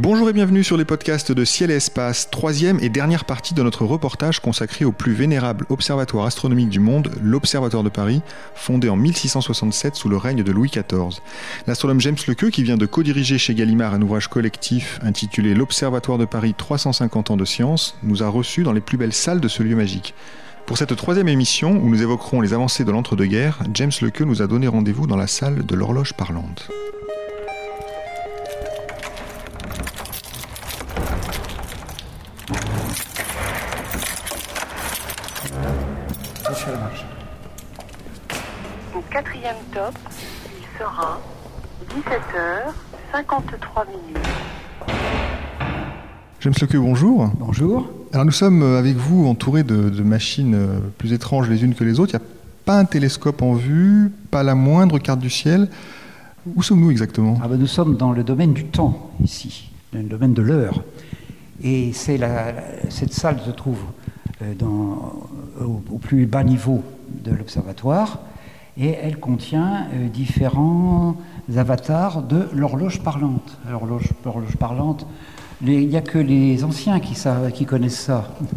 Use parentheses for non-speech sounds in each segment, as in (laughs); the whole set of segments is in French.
Bonjour et bienvenue sur les podcasts de Ciel et Espace, troisième et dernière partie de notre reportage consacré au plus vénérable observatoire astronomique du monde, l'Observatoire de Paris, fondé en 1667 sous le règne de Louis XIV. L'astronome James Lequeux, qui vient de co-diriger chez Gallimard un ouvrage collectif intitulé L'Observatoire de Paris 350 ans de science, nous a reçus dans les plus belles salles de ce lieu magique. Pour cette troisième émission, où nous évoquerons les avancées de l'entre-deux-guerres, James Lequeux nous a donné rendez-vous dans la salle de l'horloge parlante. Il sera 17h53 minutes. James Lequeux, bonjour. Bonjour. Alors nous sommes avec vous entourés de, de machines euh, plus étranges les unes que les autres. Il n'y a pas un télescope en vue, pas la moindre carte du ciel. Où sommes-nous exactement? Ah ben, nous sommes dans le domaine du temps, ici, dans le domaine de l'heure. Et c'est la- cette salle se trouve euh, dans- au, au plus bas niveau de l'observatoire et elle contient euh, différents avatars de l'horloge parlante. L'horloge parlante, il n'y a que les anciens qui, savent, qui connaissent ça. (laughs)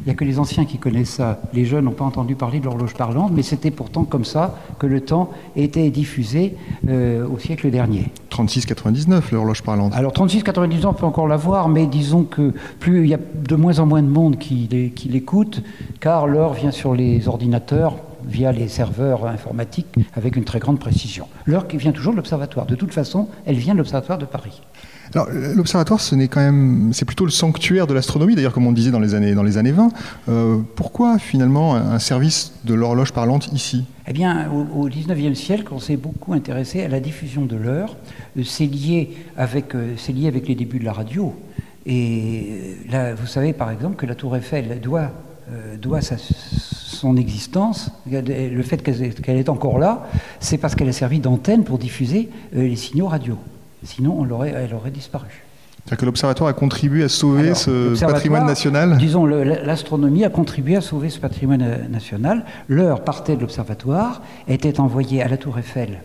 Il n'y a que les anciens qui connaissent ça. Les jeunes n'ont pas entendu parler de l'horloge parlante, mais c'était pourtant comme ça que le temps était diffusé euh, au siècle dernier. 36,99 l'horloge parlante. Alors 36-90 ans, on peut encore la voir, mais disons que plus il y a de moins en moins de monde qui l'écoute, car l'heure vient sur les ordinateurs via les serveurs informatiques avec une très grande précision. L'heure qui vient toujours de l'observatoire. De toute façon, elle vient de l'observatoire de Paris. Alors euh, l'observatoire, ce n'est quand même, c'est plutôt le sanctuaire de l'astronomie, d'ailleurs comme on disait dans les années, dans les années 20. Euh, pourquoi finalement un service de l'horloge parlante ici? Eh bien, au, 19e siècle, on s'est beaucoup intéressé à la diffusion de l'heure. Euh, C'est lié, avec, c'est lié avec les débuts de la radio. Et là, vous savez par exemple que la Tour Eiffel doit, euh, doit sa- son existence, le fait qu'elle est- encore là, c'est parce qu'elle a servi d'antenne pour diffuser euh, les signaux radio. Sinon, on elle aurait disparu. C'est-à-dire que l'observatoire a contribué à sauver Alors, ce patrimoine national Disons, l'astronomie a contribué à sauver ce patrimoine euh, national. L'heure partait de l'observatoire, était envoyée à la Tour Eiffel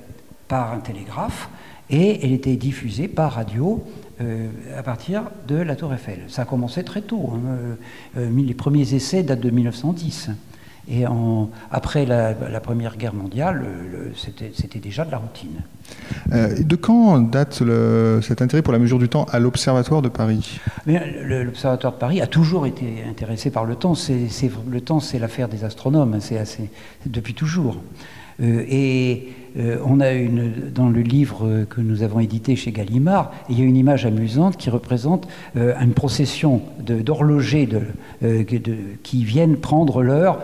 par un télégraphe et elle était diffusée par radio euh, à partir de la Tour Eiffel. Ça a commencé très tôt. hein, euh, les premiers essais datent de 1910. Et en- après la, la Première Guerre mondiale, le- le- c'était déjà de la routine. Euh, De quand date le- cet intérêt pour la mesure du temps à l'observatoire de Paris? Le- l'Observatoire de Paris a toujours été intéressé par le temps. Le temps, c'est l'affaire des astronomes, hein, c'est depuis toujours. Euh, et euh, on a une, dans le livre euh, que nous avons édité chez Gallimard, il y a une image amusante qui représente une procession d'horlogers qui viennent prendre l'heure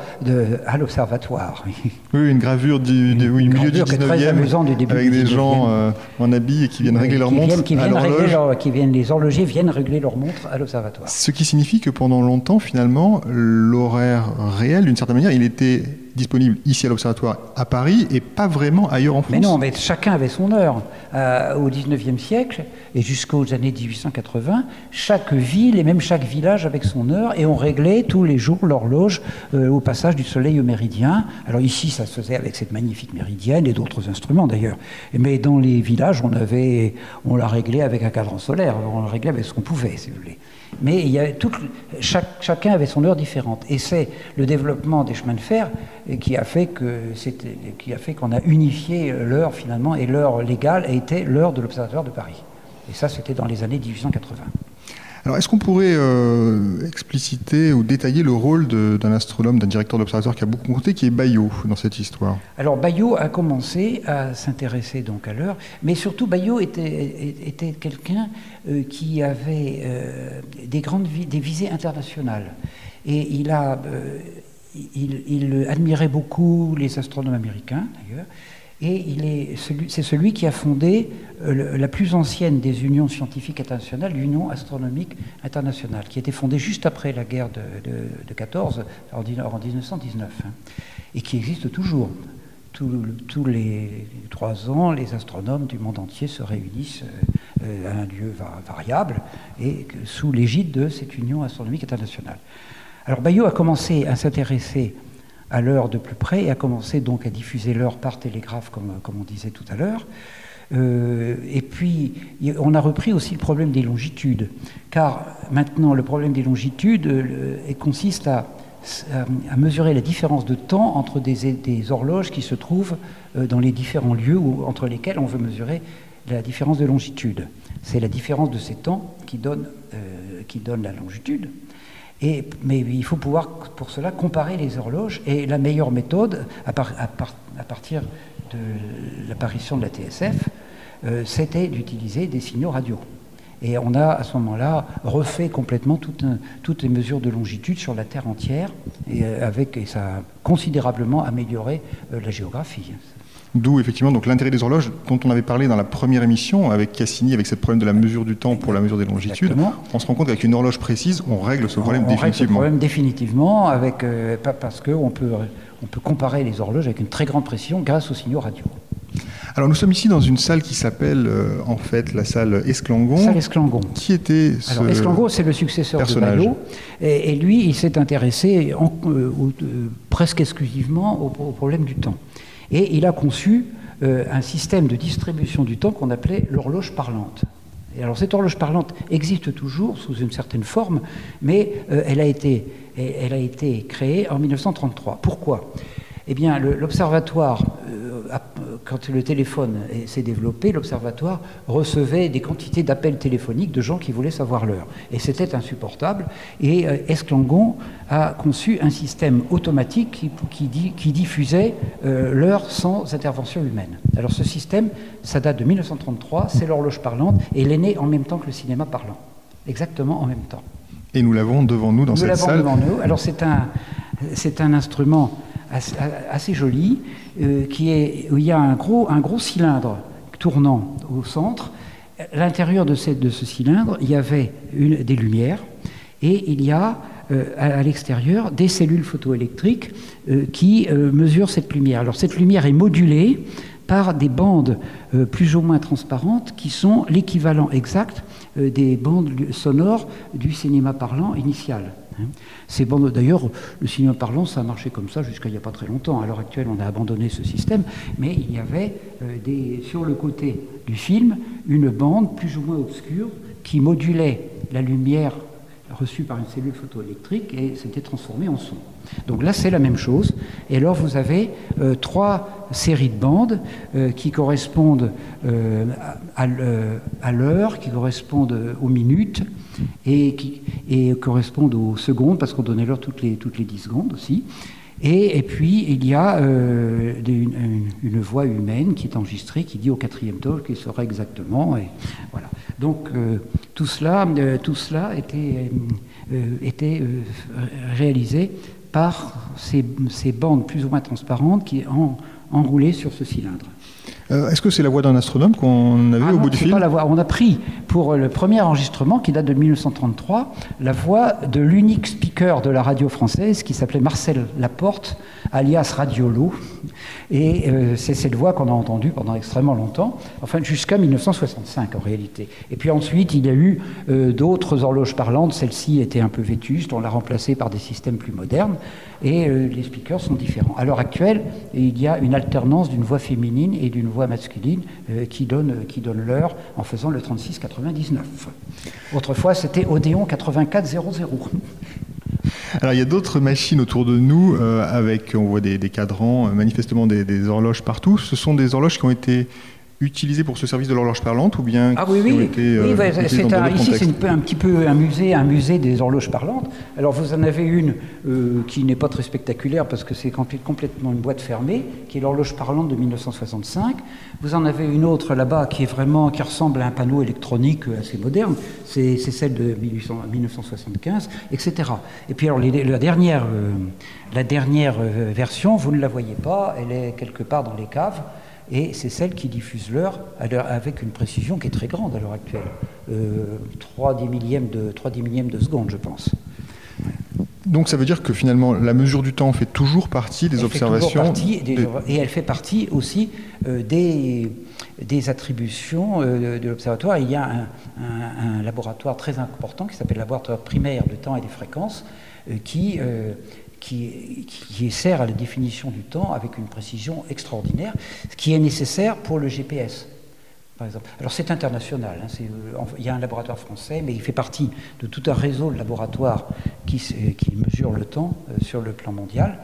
à l'observatoire. Oui, une gravure du, du- oui, Une du milieu du gravure très 19e amusante du début avec du des 19e. gens euh, en habits et qui viennent régler leur qui montre viennent, qui à viennent régler l'horloge. leur- qui viennent, les horlogers viennent régler leur montre à l'observatoire. Ce qui signifie que pendant longtemps, finalement, l'horaire réel, d'une certaine manière, il était disponible ici à l'Observatoire à Paris et pas vraiment ailleurs en France. Mais non, mais chacun avait son heure. Euh, au XIXe siècle et jusqu'aux années 1880, chaque ville et même chaque village avec son heure et on réglait tous les jours l'horloge euh, au passage du soleil au méridien. Alors ici, ça se faisait avec cette magnifique méridienne et d'autres instruments d'ailleurs. Mais dans les villages, on avait, on la réglait avec un cadran solaire. On la réglait avec ce qu'on pouvait, si vous voulez. Mais chacun avait son heure différente. Et c'est le développement des chemins de fer euh, qui a fait qui a fait qu'on a unifié l'heure finalement, et l'heure légale a été l'heure de l'Observatoire de Paris. Et ça, c'était dans les années 1880. Alors, est-ce qu'on pourrait euh, expliciter ou détailler le rôle d'un astronome, d'un directeur d'observatoire qui a beaucoup compté, qui est Bayot dans cette histoire? Alors Bayot a commencé à s'intéresser donc à l'heure, mais surtout Bayot était, quelqu'un euh, qui avait euh, des grandes vi- des visées internationales. Et il a, il admirait beaucoup les astronomes américains d'ailleurs. Et c'est celui qui a fondé euh, la plus ancienne des unions scientifiques internationales, l'Union astronomique internationale, qui a été fondée juste après la guerre de, de, 14, en, 1919, hein, et qui existe toujours. tous les trois ans, les astronomes du monde entier se réunissent euh, à un lieu variable et sous l'égide de cette Union astronomique internationale. Alors Bayot a commencé à s'intéresser à l'heure de plus près et a commencé donc à diffuser l'heure par télégraphe, comme, comme on disait tout à l'heure. Euh, et puis, on a repris aussi le problème des longitudes, car maintenant, le problème des longitudes euh, consiste à, à, mesurer la différence de temps entre des, horloges qui se trouvent euh, dans les différents lieux où, entre lesquels on veut mesurer la différence de longitude. C'est la différence de ces temps qui donne, qui donne la longitude. Mais il faut pouvoir, pour cela, comparer les horloges. Et la meilleure méthode, à, à partir de l'apparition de la TSF, euh, c'était d'utiliser des signaux radio. Et on a à ce moment-là refait complètement toutes les mesures de longitude sur la Terre entière, et, euh, avec, et ça a considérablement amélioré euh, la géographie. D'où effectivement donc l'intérêt des horloges dont on avait parlé dans la première émission avec Cassini, avec ce problème de la mesure du temps pour la mesure des longitudes. On se rend compte qu'avec une horloge précise, on règle ce problème on définitivement. Règle ce problème définitivement, avec, parce qu'on peut, on peut comparer les horloges avec une très grande précision grâce aux signaux radio. Alors nous sommes ici dans une salle qui s'appelle euh, en fait la salle Esclangon. Salle Esclangon. Qui était ce Alors Esclangon, c'est le successeur personnage. de Bayot, et, lui, il s'est intéressé en, euh, euh, presque exclusivement au, problème du temps. Et il a conçu un système de distribution du temps qu'on appelait l'horloge parlante. Et alors cette horloge parlante existe toujours sous une certaine forme, mais elle, a été, elle a été créée en 1933. Pourquoi? Eh bien, l'observatoire, euh, quand le téléphone s'est développé, l'observatoire recevait des quantités d'appels téléphoniques de gens qui voulaient savoir l'heure. Et c'était insupportable. Et euh, Esclangon a conçu un système automatique qui, diffusait euh, l'heure sans intervention humaine. Alors ce système, ça date de 1933, c'est l'horloge parlante, et il est né en même temps que le cinéma parlant. Exactement en même temps. Et nous l'avons devant nous dans cette salle. Nous l'avons devant nous. Alors c'est un, c'est un instrument assez, joli, euh, qui est, où il y a un gros, un gros cylindre tournant au centre. À l'intérieur de, de, ce cylindre, il y avait une, des lumières et il y a euh, à, l'extérieur des cellules photoélectriques euh, qui mesurent cette lumière. Alors cette lumière est modulée par des bandes plus ou moins transparentes qui sont l'équivalent exact des bandes sonores du cinéma parlant initial. Hein. Ces bandes, d'ailleurs, le cinéma parlant, ça a marché comme ça jusqu'à il n'y a pas très longtemps. À l'heure actuelle, on a abandonné ce système, mais il y avait euh, sur le côté du film une bande plus ou moins obscure qui modulait la lumière reçue par une cellule photoélectrique et s'était transformée en son. Donc là, c'est la même chose. Et alors, vous avez euh, trois séries de bandes euh, qui correspondent à l'heure, qui correspondent aux minutes, et qui correspondent aux secondes, parce qu'on donnait l'heure toutes les, toutes les 10 secondes aussi. Et, puis, il y a euh, une, voix humaine qui est enregistrée, qui dit au quatrième temps qu'il sera exactement. Voilà. Donc, euh, tout cela, euh, tout cela était, réalisé par ces, ces, bandes plus ou moins transparentes qui en, enroulées sur ce cylindre. Euh, est-ce que c'est la voix d'un astronome qu'on avait ah au bout du film pas la voix. On a pris pour le premier enregistrement qui date de 1933 la voix de l'unique speaker de la radio française qui s'appelait Marcel Laporte, alias Radiolo. Et euh, c'est cette voix qu'on a entendue pendant extrêmement longtemps, enfin jusqu'à 1965 en réalité. Et puis ensuite, il y a eu euh, d'autres horloges parlantes. Celle-ci était un peu vétuste, on l'a remplacée par des systèmes plus modernes. Et euh, les speakers sont différents. À l'heure actuelle, il y a une alternance d'une voix féminine et d'une voix masculine qui donne qui donne l'heure en faisant le 36-99. Autrefois, c'était Odéon 8400. Alors il y a d'autres machines autour de nous euh, avec, on voit des, cadrans, euh, manifestement des, horloges partout. Ce sont des horloges qui ont été utilisé pour ce service de l'horloge parlante ou bien ah, oui, oui. Été, oui, euh, c'est un, ici c'est un petit peu un musée, un musée des horloges parlantes. Alors vous en avez une euh, qui n'est pas très spectaculaire parce que c'est complètement une boîte fermée, qui est l'horloge parlante de 1965. Vous en avez une autre là-bas qui est vraiment qui ressemble à un panneau électronique assez moderne. C'est celle de 1975, etc. Et puis alors la dernière, euh, la dernière version, vous ne la voyez pas, elle est quelque part dans les caves. Et c'est celle qui diffuse l'heure avec une précision qui est très grande à l'heure actuelle. Euh, 3 dix millièmes de, 3 dix millièmes de seconde, je pense. Donc ça veut dire que finalement la mesure du temps fait toujours partie des Elle observations. toujours partie des- des- Et elle fait partie aussi euh, des, des attributions euh, de l'observatoire. Il y a un, un- un laboratoire très important qui s'appelle le laboratoire primaire du temps et des fréquences euh, qui, qui, sert à la définition du temps avec une précision extraordinaire, ce qui est nécessaire pour le GPS. Par exemple. Alors c'est international, hein, euh, il y a un laboratoire français, mais il fait partie de tout un réseau de laboratoires qui, qui mesurent le temps euh, sur le plan mondial.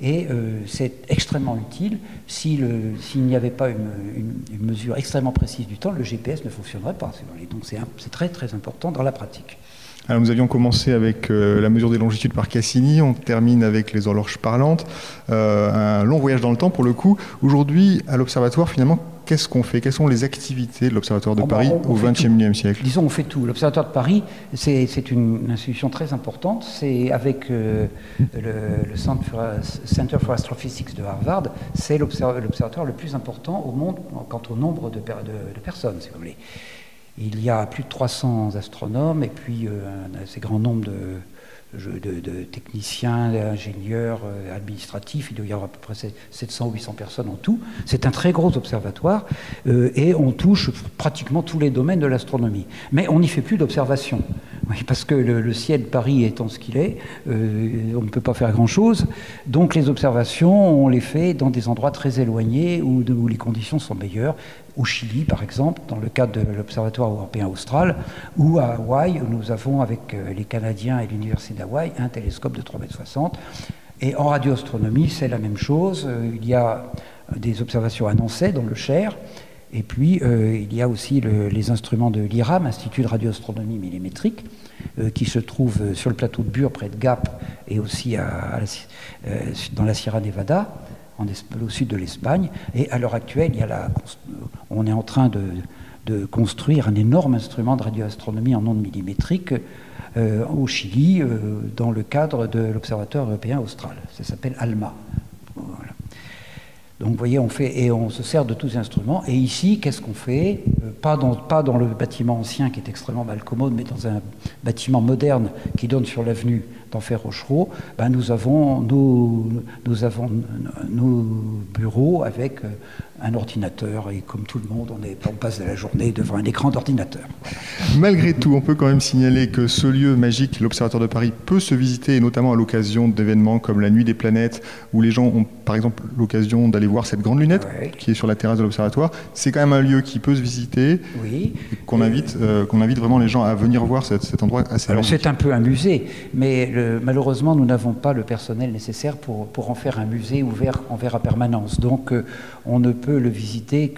Et euh, c'est extrêmement utile. Si le- S'il n'y avait pas une, mesure extrêmement précise du temps, le GPS ne fonctionnerait pas. Donc c'est très très important dans la pratique. Alors nous avions commencé avec euh, la mesure des longitudes par Cassini, on termine avec les horloges parlantes, euh, un long voyage dans le temps pour le coup. Aujourd'hui, à l'Observatoire, finalement, qu'est-ce qu'on fait? Quelles sont les activités de l'Observatoire de Oh, bah, Paris on- on au. XXIe siècle? Disons, on fait tout. L'Observatoire de Paris, c'est une institution très importante. C'est avec euh, le, le Centre for, Center for Astrophysics de Harvard, c'est l'observ- l'observatoire le plus important au monde quant au nombre de- de personnes, si vous voulez. Il y a plus de 300 astronomes et puis euh, un assez grand nombre de, techniciens, d'ingénieurs euh, administratifs. Il doit y avoir à peu près 700 ou 800 personnes en tout. C'est un très gros observatoire euh, et on touche pratiquement tous les domaines de l'astronomie. Mais on n'y fait plus d'observation. Parce que le, ciel de Paris étant ce qu'il est, euh, on ne peut pas faire grand-chose. Donc les observations, on les fait dans des endroits très éloignés où, où les conditions sont meilleures. Au Chili, par exemple, dans le cadre de l'Observatoire européen austral, ou à Hawaï, où nous avons, avec euh, les Canadiens et l'Université d'Hawaï, un télescope de 3,60 m. Et en radioastronomie, c'est la même chose. Euh, Il y a des observations Nancy, dans le Cher. Et puis, euh, il y a aussi le- les instruments de l'IRAM, Institut de radioastronomie millimétrique, euh, qui se trouve euh, sur le plateau de Bure, près de Gap, et aussi dans la Sierra Nevada, au sud de l'Espagne. Et à l'heure actuelle, on est en train de, de construire un énorme instrument de radioastronomie en ondes millimétriques au Chili, dans le cadre de l'Observatoire européen austral. Ça s'appelle ALMA. Donc vous voyez, on fait et on se sert de tous ces instruments. Et ici, qu'est-ce qu'on fait? Euh, pas, dans, pas dans le bâtiment ancien qui est extrêmement mal commode, mais dans un bâtiment moderne qui donne sur l'avenue d'Enfer Rochereau. Ben, nous avons nos, nous avons nos bureaux avec euh, un ordinateur et comme tout le monde, on, est, on passe la journée devant un écran d'ordinateur. Malgré tout, on peut quand même signaler que ce lieu magique, l'Observatoire de Paris, peut se visiter, et notamment à l'occasion d'événements comme la Nuit des planètes, où les gens ont par exemple l'occasion d'aller voir cette grande lunette Ouais. qui est sur la terrasse de l'Observatoire. C'est quand même un lieu qui peut se visiter, Oui. qu'on invite, euh, qu'on invite vraiment les gens à venir voir cet, cet endroit assez Alors c'est un peu un musée, mais le- malheureusement nous n'avons pas le personnel nécessaire pour, pour en faire un musée ouvert en verre à permanence. Donc euh, on ne peut le visiter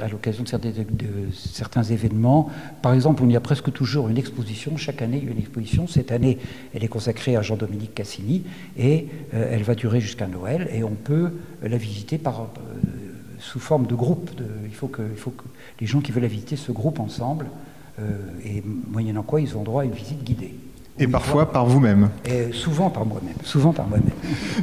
à l'occasion de, certains- événements. Par exemple, il y a presque toujours une exposition. Chaque année, il y a une exposition. Cette année, elle est consacrée à Jean-Dominique Cassini et euh, elle va durer jusqu'à Noël. Et on peut la visiter par, euh, sous forme de groupe. De- il, faut que, il faut que les gens qui veulent la visiter se groupent ensemble. euh, et moyennant quoi, ils ont droit à une visite guidée. Et parfois par vous-même. Et souvent par moi-même. Souvent par moi-même.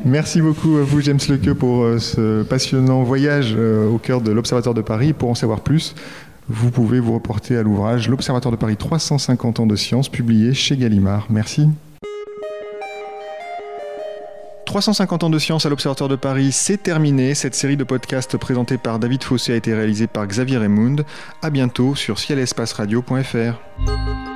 Merci beaucoup à vous, James Lequeux, pour euh, ce passionnant voyage euh, au cœur de l'Observatoire de Paris. Pour en savoir plus, vous pouvez vous reporter à l'ouvrage L'Observatoire de Paris 350 ans de science, publié chez Gallimard. Merci. 350 ans de science à l'Observatoire de Paris, c'est terminé. Cette série de podcasts présentée par David Fossé a été réalisée par Xavier Raymond. À bientôt sur cielespaceradio.fr.